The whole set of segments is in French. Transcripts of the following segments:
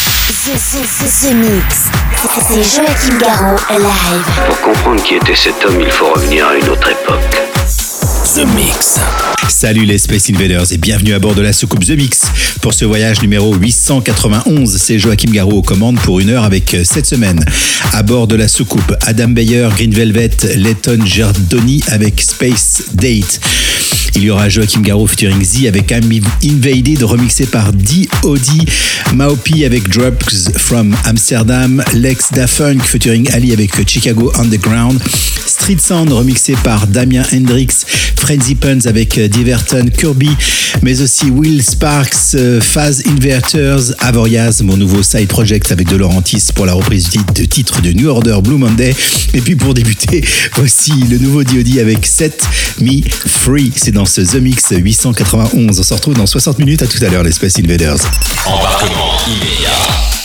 The, the, the, the Mix. C'est Joachim Garraud live. Pour comprendre qui était cet homme, il faut revenir à une autre époque. The Mix. Salut les Space Invaders et bienvenue à bord de la soucoupe The Mix. Pour ce voyage numéro 891, c'est Joachim Garraud aux commandes pour une heure avec euh, cette semaine. À bord de la soucoupe, Adam Bayer, Green Velvet, Letton Giardoni avec Space Date. Il y aura Joachim Garraud featuring Z avec I'm Invaded remixé par D.O.D. Maopi avec Drugs from Amsterdam. Lex Dafunk featuring Ali avec Chicago Underground. Street Sound remixé par Damien Hendrix. Frenzy Puns avec Diverton Kirby. Mais aussi Will Sparks, euh, Phase Inverters, Avoriaz, mon nouveau side project avec De Laurentis pour la reprise de titre de New Order Blue Monday. Et puis pour débuter, voici le nouveau D.O.D. avec Set Me Free. C'est ce The Mix 891. On se retrouve dans 60 minutes. À tout à l'heure, les Space Invaders. Embarquement immédiat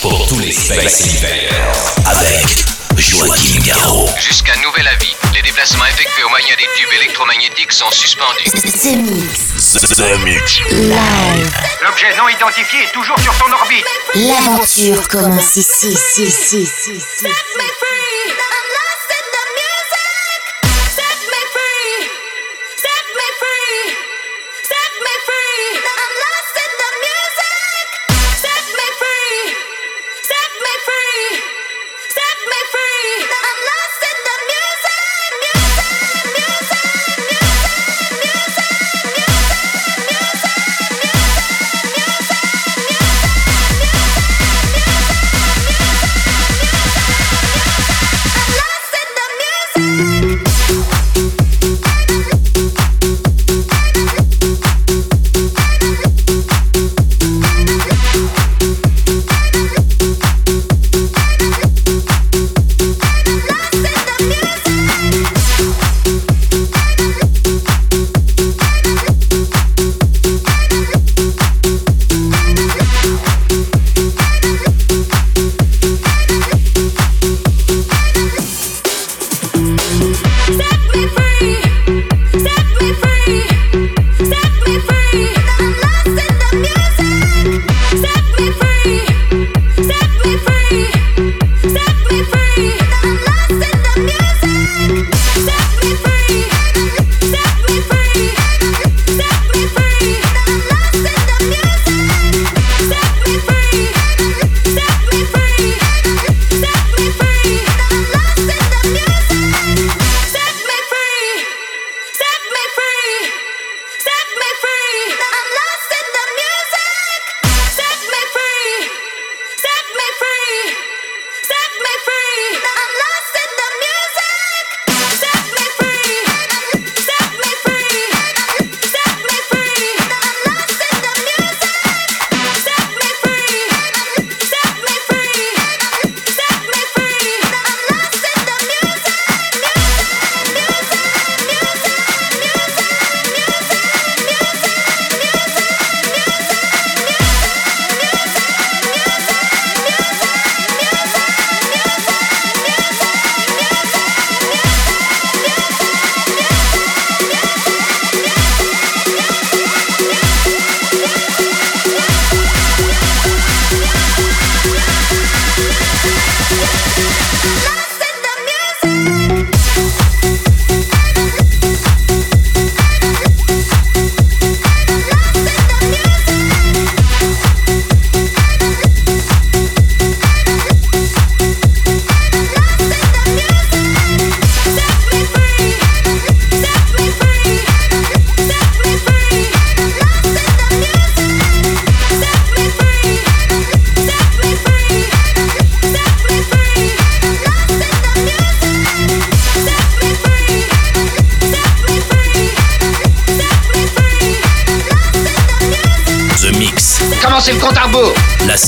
pour tous les Space Invaders. Avec Joachim Garraud. Jusqu'à nouvel avis, les déplacements effectués au moyen des tubes électromagnétiques sont suspendus. The Mix. The Mix. Live. L'objet non identifié est toujours sur son orbite. L'aventure commence ici, ici, ici, ici,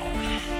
tchau.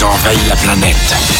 Ils ont la planète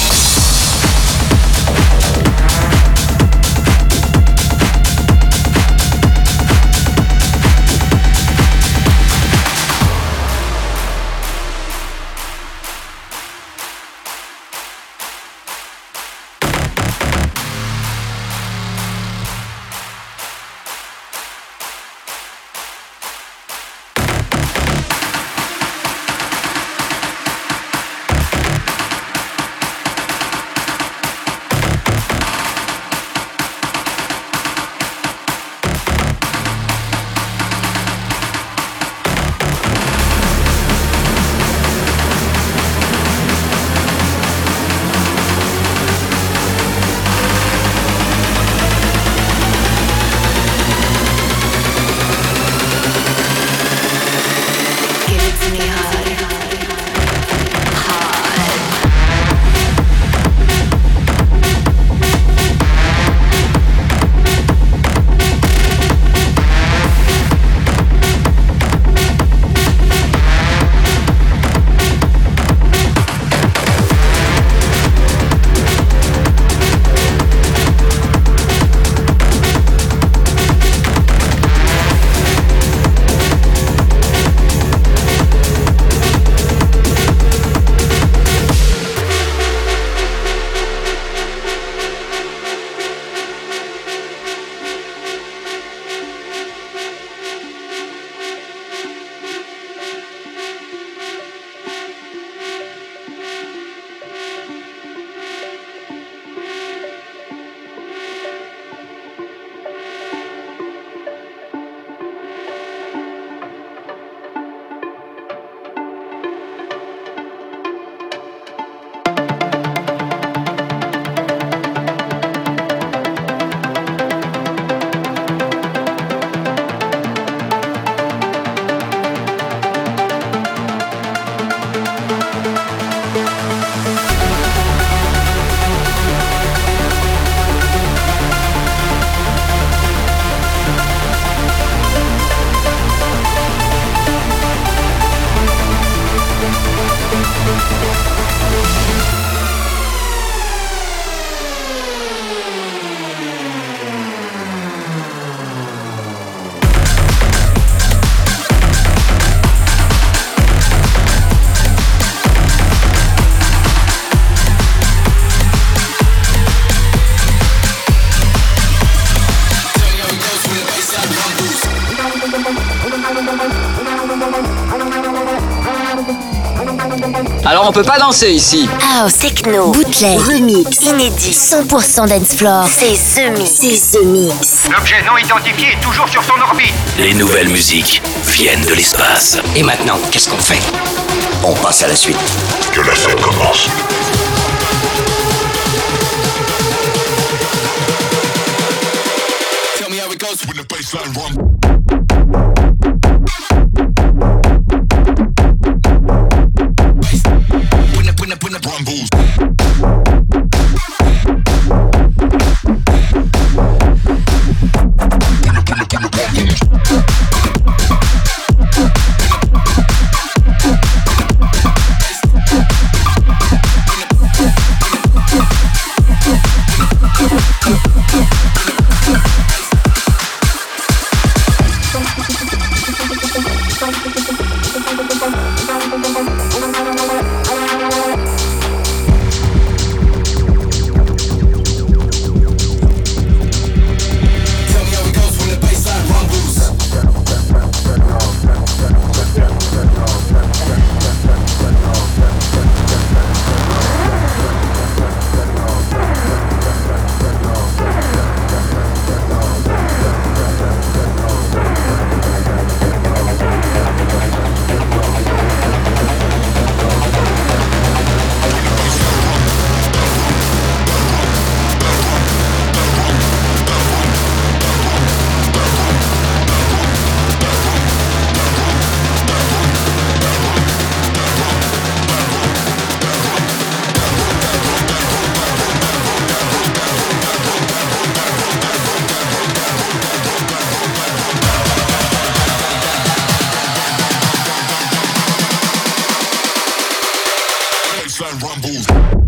peut pas danser ici. House, techno, bootleg, remix, inédit, 100% dance floor. C'est The Mix. C'est The Mix. L'objet non identifié est toujours sur son orbite. Les nouvelles musiques viennent de l'espace. Et maintenant, qu'est-ce qu'on fait? On passe à la suite. Que la fête commence. Tell me how it goes when the baseline run. Baseline rumbles.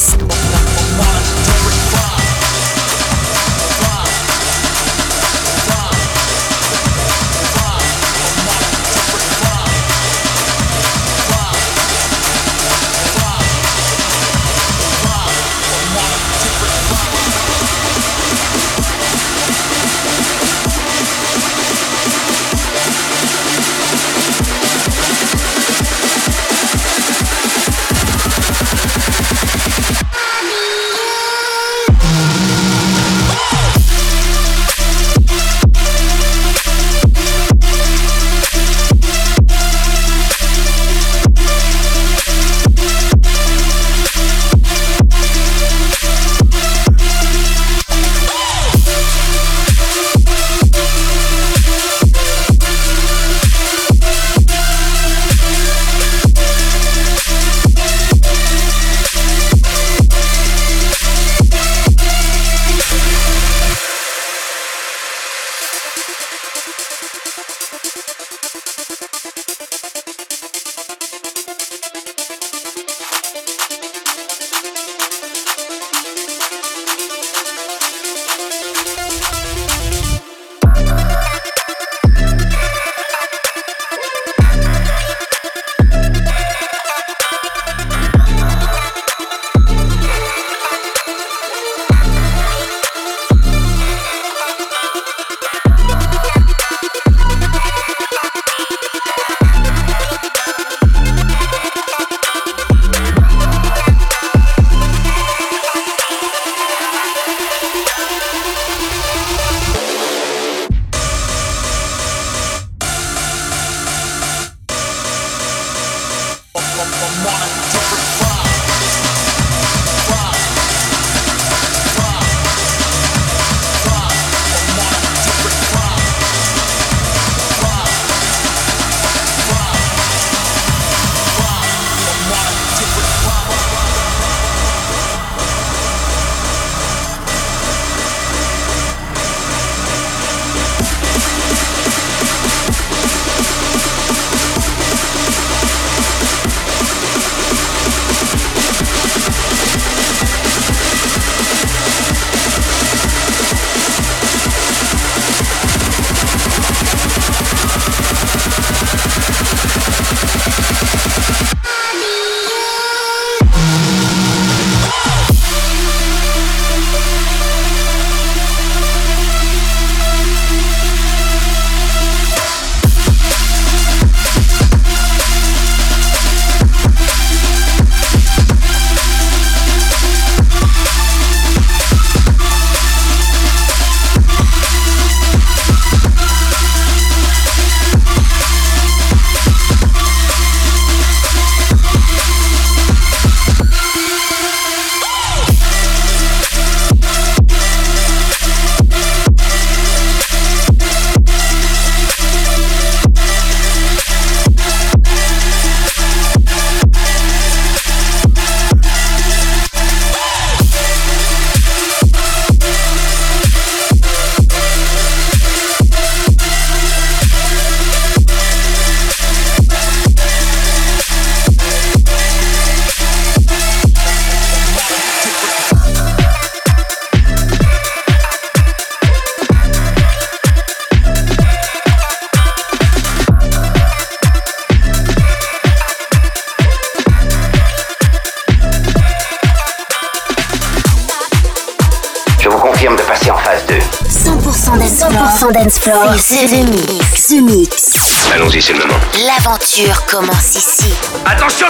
Dance 100% dance floor. C'est The Mix. The Mix. Allons-y, c'est le moment. L'aventure commence ici. Attention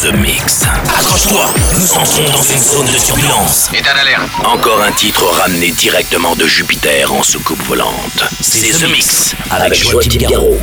The Mix. Accroche-toi, nous entrons dans une zone de turbulence. État d'alerte. Encore un titre ramené directement de Jupiter en soucoupe volante. C'est The Mix Avec Joachim Garraud.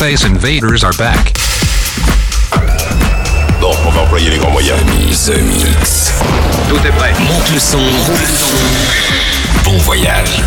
Space invaders are back. Bon, on va employer les grands moyens. The Mix. Tout est prêt. Monte le son. Bon voyage.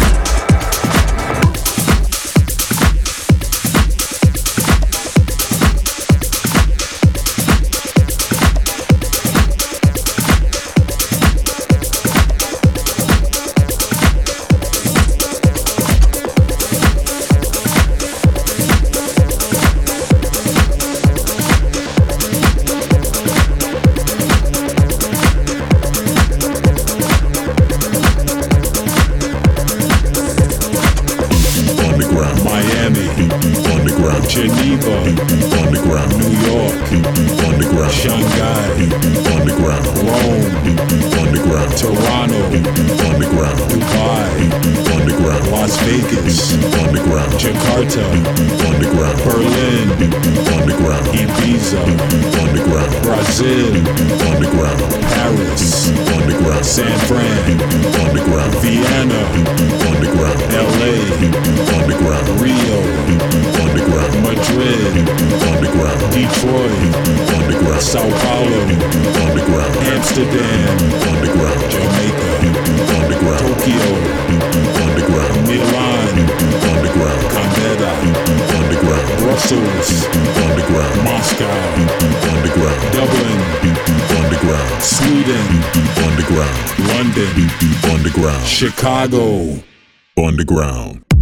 Amsterdam. Underground. Jamaica. Underground. Tokyo. Underground. Milan. Underground. Canberra. Underground. Brussels. Underground. Moscow. Underground. Dublin. Underground. Sweden. Underground. London. Underground. Chicago. Underground.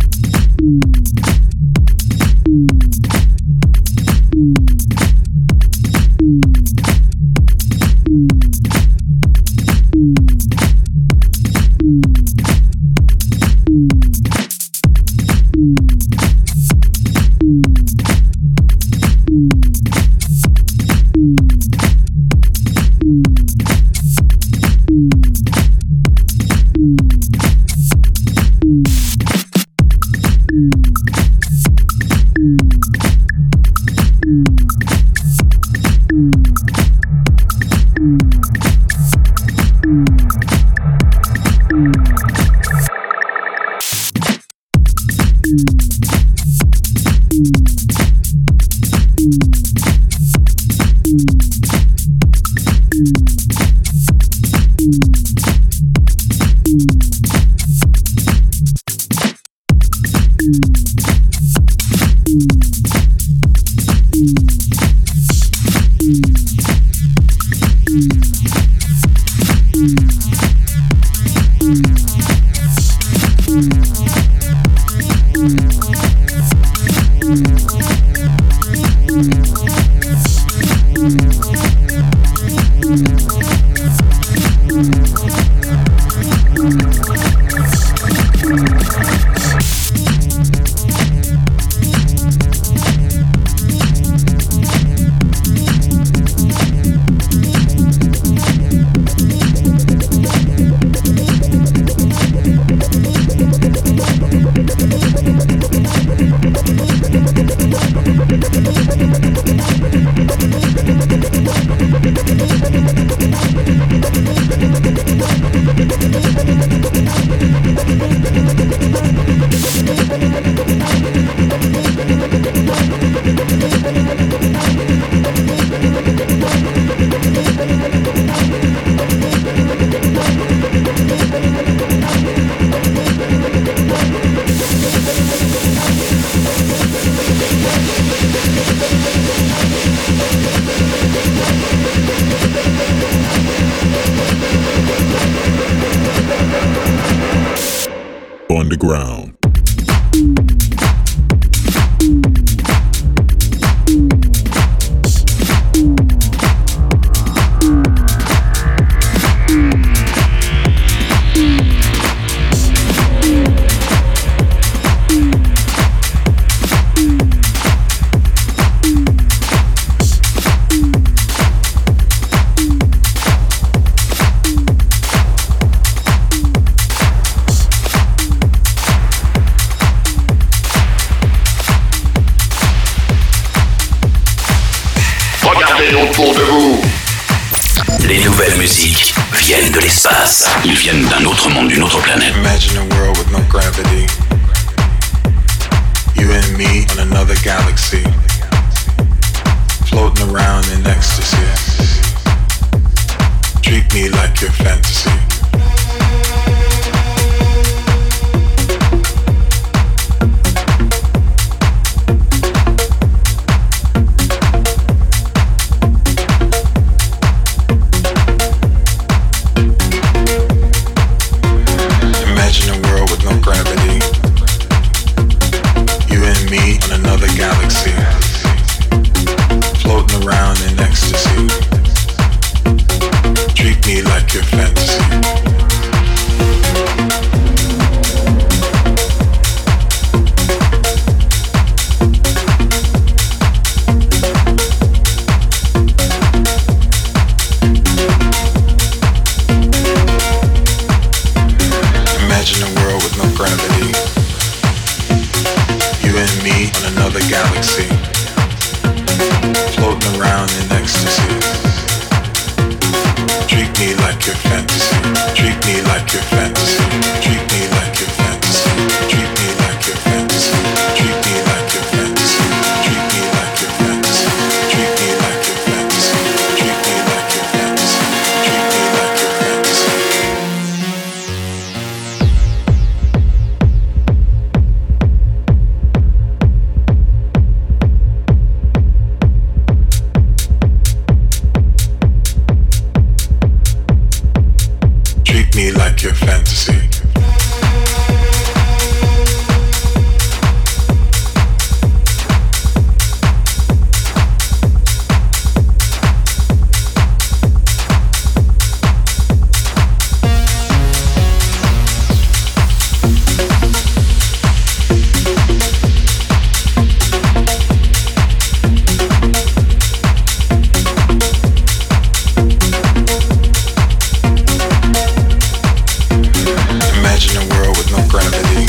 with no gravity.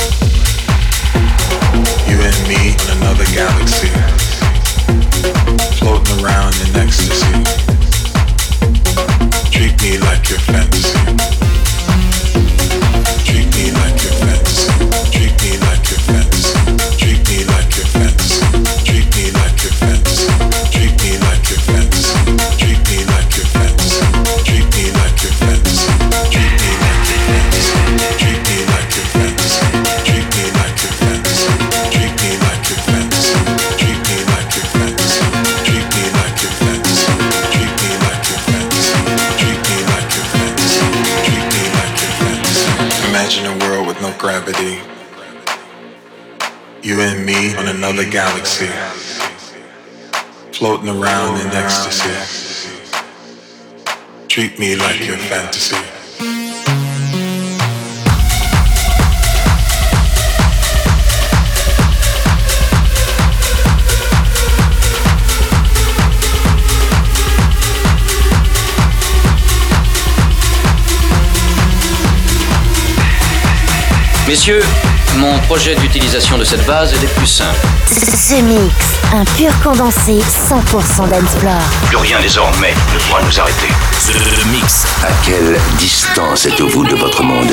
You and me in another galaxy, floating around in ecstasy. the galaxy, floating around in ecstasy. Treat me like your fantasy. Messieurs, Mon projet d'utilisation de cette base est des plus simples. The Mix, un pur condensé 100% d'Ensplore. Plus rien désormais ne pourra nous arrêter. The Mix. À quelle distance êtes-vous de votre monde?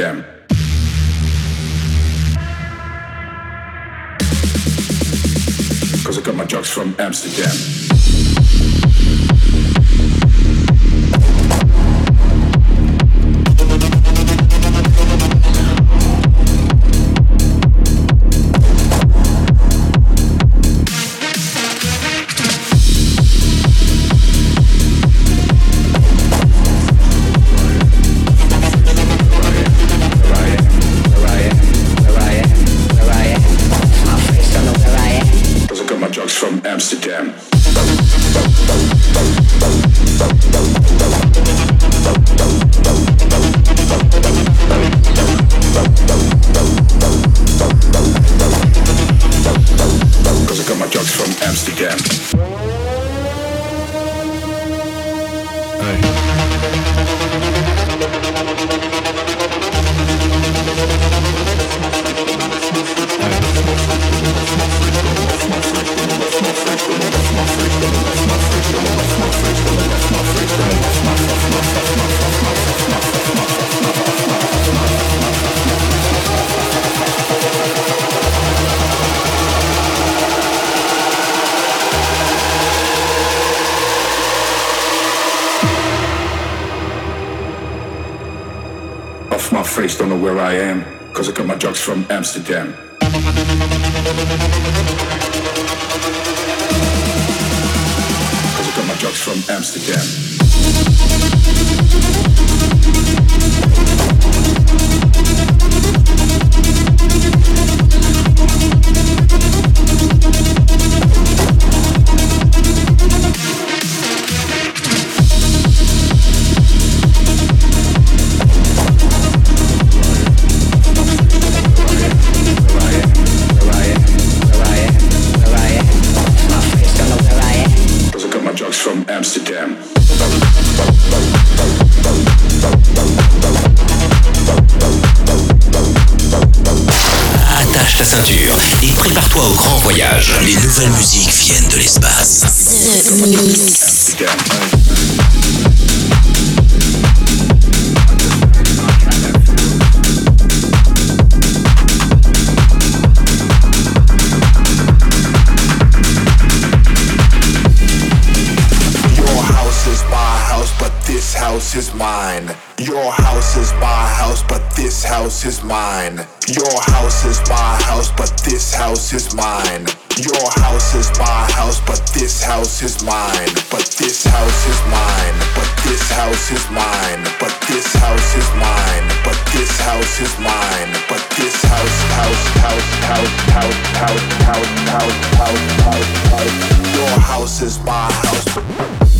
Amsterdam. Cause I got my drugs from Amsterdam. where I am, cause I got my drugs from Amsterdam. Cause I got my drugs from Amsterdam. nouvelles musiques viennent de l'espace. Your house is my house.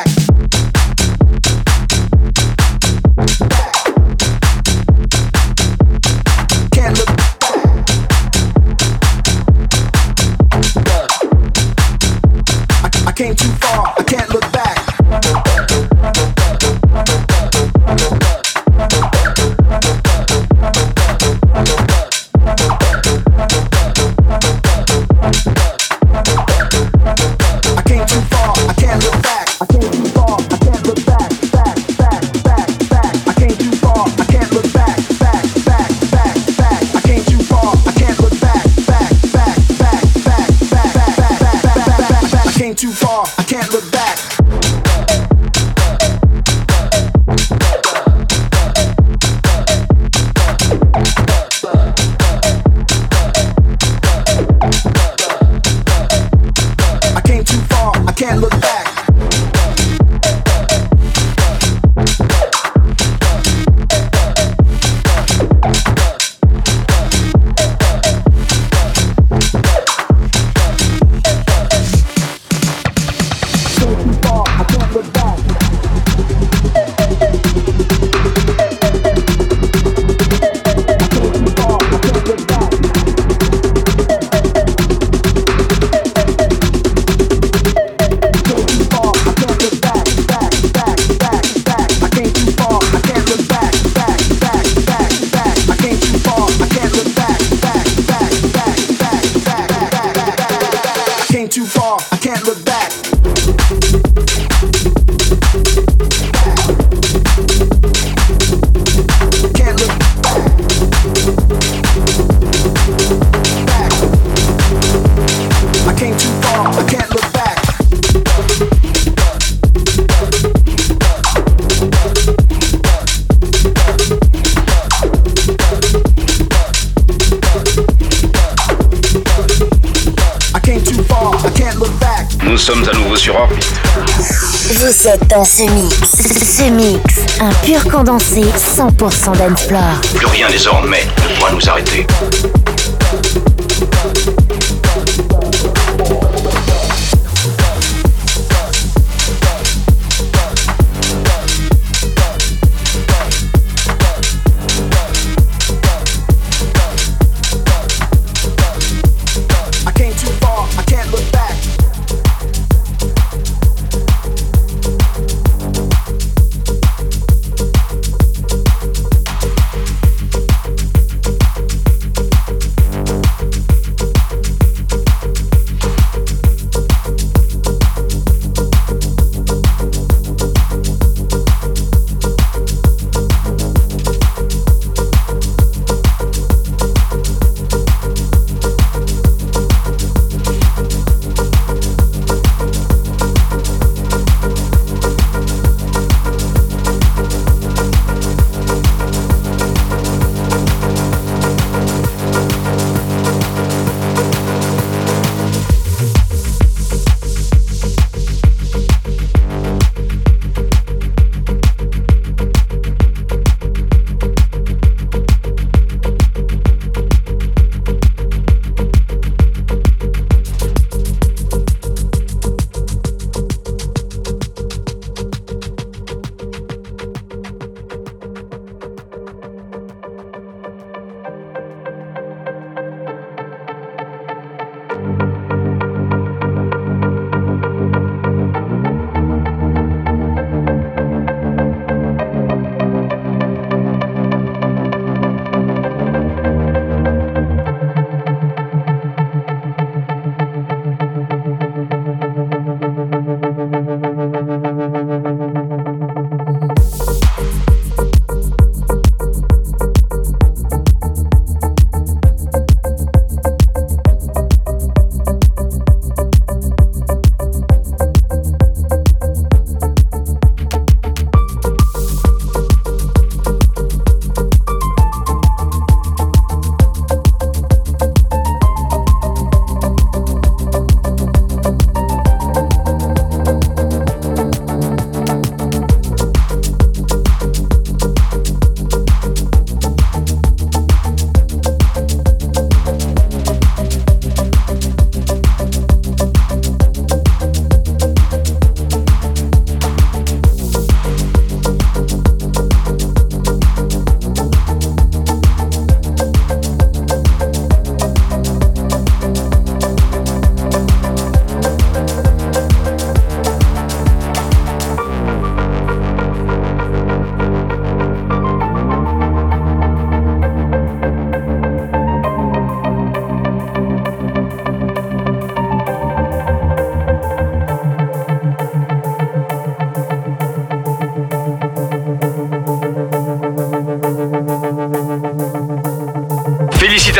Êtes dans ce mix. Ce mix, un pur condensé 100% d'Ensplore. Plus rien désormais ne pourra nous arrêter.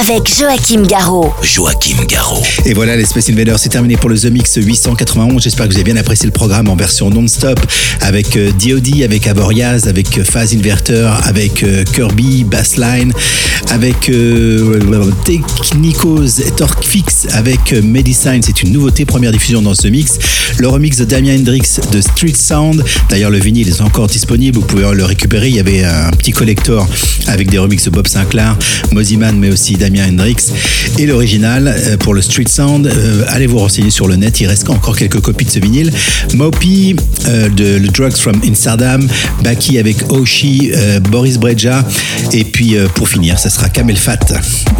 Avec Joachim Garraud. Joachim Garraud. Et voilà, les Space Invaders, c'est terminé pour le The Mix 891. J'espère que vous avez bien apprécié le programme en version non-stop avec euh, DOD, avec Avoriaz, avec euh, Phase Inverter, avec euh, Kirby, Bassline, avec euh, Technicos, Torque Fix, avec euh, Medicine. C'est une nouveauté, première diffusion dans ce mix. Le remix de Damien Hendrix de Street Sound. D'ailleurs, le vinyle est encore disponible. Vous pouvez le récupérer. Il y avait un petit collector avec des remixes de Bob Sinclair, Moziman, mais aussi Damien Hendrix. Et l'original euh, pour le Street Sound. euh, allez vous renseigner sur le net. Il reste encore quelques copies de ce vinyle. Mopi euh, de The Drugs from Amsterdam. Baki avec Oshi, euh, Boris Breja. Et puis euh, pour finir, ça sera Camel Fat.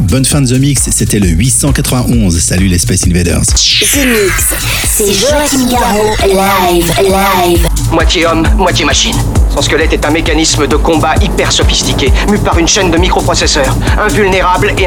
Bonne fin de The Mix. C'était le 891. Salut les Space Invaders. The Mix. C'est Joachim Garraud. Live, live. Moitié homme, moitié machine. Son squelette est un mécanisme de combat hyper sophistiqué, mu par une chaîne de microprocesseurs, invulnérable et